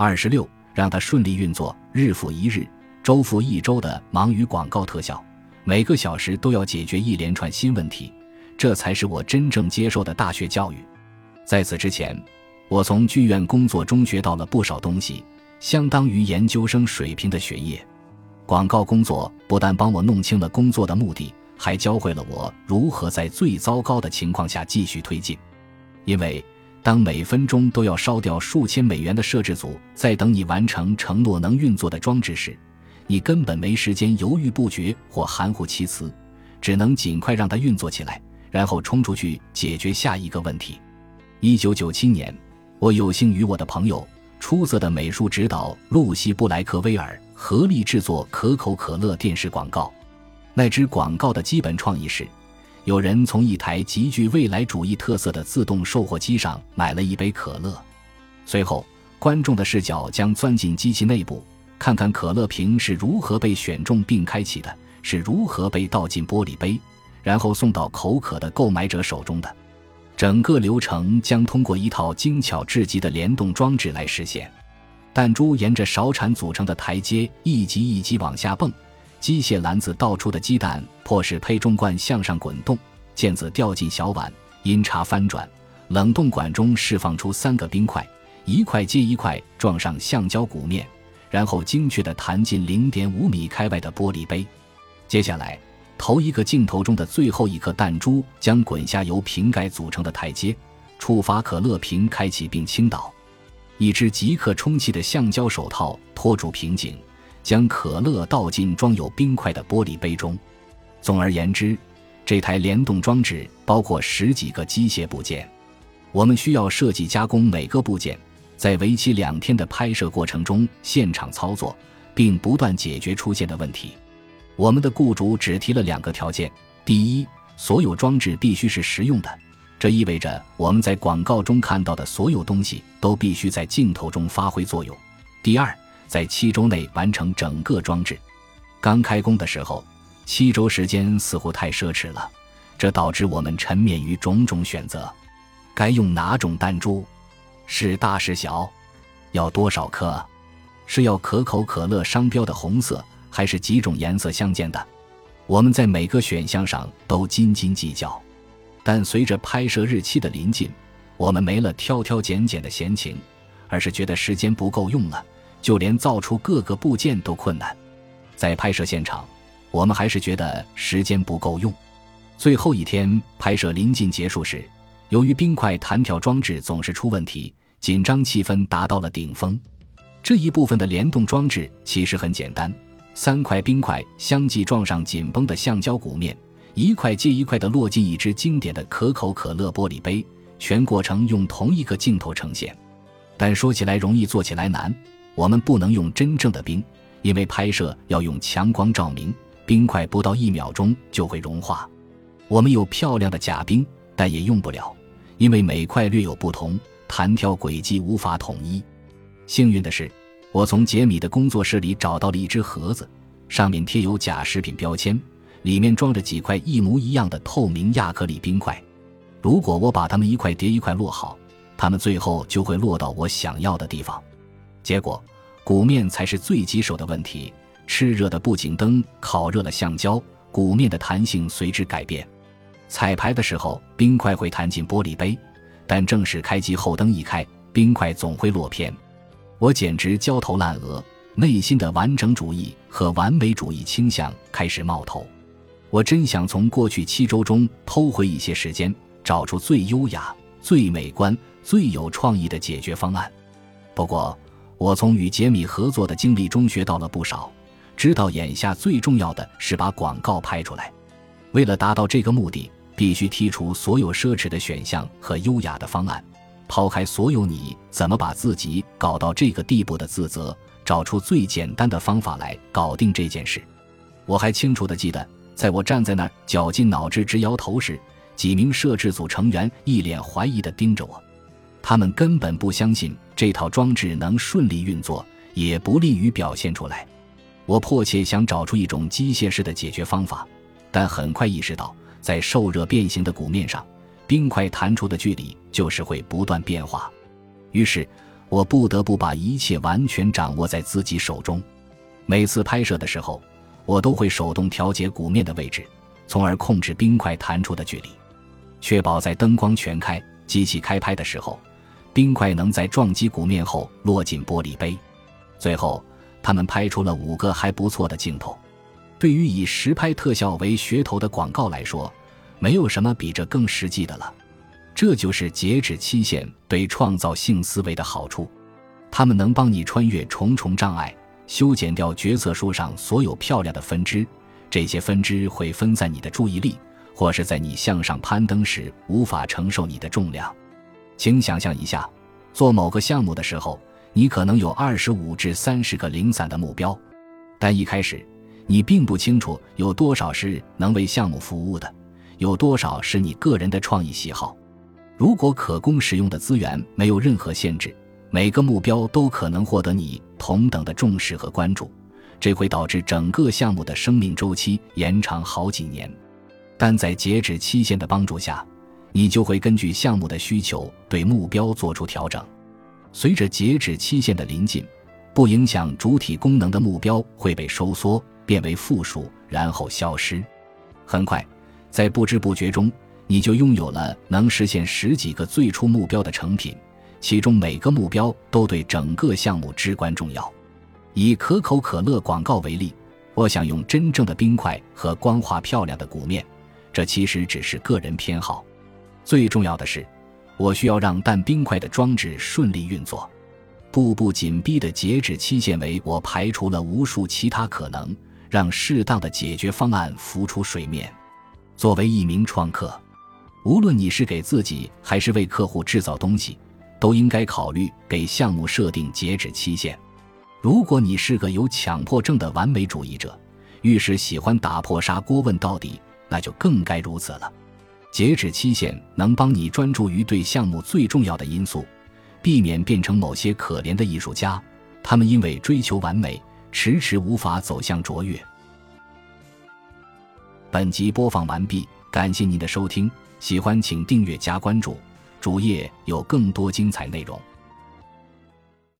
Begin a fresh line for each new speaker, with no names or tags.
二十六，让它顺利运作，日复一日，周复一周的忙于广告特效，每个小时都要解决一连串新问题，这才是我真正接受的大学教育。在此之前，我从剧院工作中学到了不少东西，相当于研究生水平的学业。广告工作不但帮我弄清了工作的目的，还教会了我如何在最糟糕的情况下继续推进，因为。当每分钟都要烧掉数千美元的摄制组在等你完成承诺能运作的装置时，你根本没时间犹豫不决或含糊其辞，只能尽快让它运作起来，然后冲出去解决下一个问题。一九九七年，我有幸与我的朋友、出色的美术指导露西·布莱克威尔合力制作可口可乐电视广告。那支广告的基本创意是。有人从一台极具未来主义特色的自动售货机上买了一杯可乐，随后观众的视角将钻进机器内部，看看可乐瓶是如何被选中并开启的，是如何被倒进玻璃杯，然后送到口渴的购买者手中的。整个流程将通过一套精巧至极的联动装置来实现。弹珠沿着勺铲组成的台阶一级一级往下蹦。机械篮子倒出的鸡蛋迫使配重罐向上滚动，毽子掉进小碗，音叉翻转，冷冻管中释放出三个冰块，一块接一块撞上橡胶鼓面，然后精确地弹进零点五米开外的玻璃杯。接下来，头一个镜头中的最后一颗弹珠将滚下由瓶盖组成的台阶，触发可乐瓶开启并倾倒，一只即刻充气的橡胶手套托住瓶颈。将可乐倒进装有冰块的玻璃杯中。总而言之，这台联动装置包括十几个机械部件。我们需要设计加工每个部件，在为期两天的拍摄过程中现场操作，并不断解决出现的问题。我们的雇主只提了两个条件：第一，所有装置必须是实用的，这意味着我们在广告中看到的所有东西都必须在镜头中发挥作用；第二。在七周内完成整个装置。刚开工的时候，七周时间似乎太奢侈了，这导致我们沉湎于种种选择：该用哪种弹珠？是大是小？要多少颗？是要可口可乐商标的红色，还是几种颜色相间的？我们在每个选项上都斤斤计较。但随着拍摄日期的临近，我们没了挑挑拣拣的闲情，而是觉得时间不够用了。就连造出各个部件都困难，在拍摄现场，我们还是觉得时间不够用。最后一天拍摄临近结束时，由于冰块弹跳装置总是出问题，紧张气氛达到了顶峰。这一部分的联动装置其实很简单：三块冰块相继撞上紧绷的橡胶鼓面，一块接一块地落进一只经典的可口可乐玻璃杯，全过程用同一个镜头呈现。但说起来容易，做起来难。我们不能用真正的冰，因为拍摄要用强光照明，冰块不到一秒钟就会融化。我们有漂亮的假冰，但也用不了，因为每块略有不同，弹跳轨迹无法统一。幸运的是，我从杰米的工作室里找到了一只盒子，上面贴有假食品标签，里面装着几块一模一样的透明亚克力冰块。如果我把它们一块叠一块摞好，它们最后就会落到我想要的地方。结果，鼓面才是最棘手的问题。炽热的布景灯烤热了橡胶，鼓面的弹性随之改变。彩排的时候，冰块会弹进玻璃杯，但正式开机后，灯一开，冰块总会落偏。我简直焦头烂额，内心的完整主义和完美主义倾向开始冒头。我真想从过去七周中偷回一些时间，找出最优雅、最美观、最有创意的解决方案。不过，我从与杰米合作的经历中学到了不少，知道眼下最重要的是把广告拍出来。为了达到这个目的，必须剔除所有奢侈的选项和优雅的方案，抛开所有你怎么把自己搞到这个地步的自责，找出最简单的方法来搞定这件事。我还清楚地记得，在我站在那儿绞尽脑汁直摇头时，几名摄制组成员一脸怀疑地盯着我。他们根本不相信这套装置能顺利运作，也不利于表现出来。我迫切想找出一种机械式的解决方法，但很快意识到，在受热变形的鼓面上，冰块弹出的距离就是会不断变化。于是，我不得不把一切完全掌握在自己手中。每次拍摄的时候，我都会手动调节鼓面的位置，从而控制冰块弹出的距离，确保在灯光全开、机器开拍的时候，冰块能在撞击鼓面后落进玻璃杯。最后，他们拍出了五个还不错的镜头。对于以实拍特效为噱头的广告来说，没有什么比这更实际的了。这就是截止期限对创造性思维的好处，他们能帮你穿越重重障碍，修剪掉决策树上所有漂亮的分支。这些分支会分散你的注意力，或是在你向上攀登时无法承受你的重量。请想象一下，做某个项目的时候，你可能有二十五至三十个零散的目标，但一开始。你并不清楚有多少是能为项目服务的，有多少是你个人的创意喜好。如果可供使用的资源没有任何限制，每个目标都可能获得你同等的重视和关注，这会导致整个项目的生命周期延长好几年。但在截止期限的帮助下，你就会根据项目的需求对目标做出调整。随着截止期限的临近，不影响主体功能的目标会被收缩。变为负数，然后消失。很快，在不知不觉中，你就拥有了能实现十几个最初目标的成品，其中每个目标都对整个项目至关重要。以可口可乐广告为例，我想用真正的冰块和光滑漂亮的鼓面，这其实只是个人偏好。最重要的是，我需要让淡冰块的装置顺利运作。步步紧逼的截止期限为我排除了无数其他可能。让适当的解决方案浮出水面。作为一名创客，无论你是给自己还是为客户制造东西，都应该考虑给项目设定截止期限。如果你是个有强迫症的完美主义者，遇事喜欢打破砂锅问到底，那就更该如此了。截止期限能帮你专注于对项目最重要的因素，避免变成某些可怜的艺术家，他们因为追求完美。迟迟无法走向卓越。本集播放完毕，感谢您的收听，喜欢请订阅加关注，主页有更多精彩内容。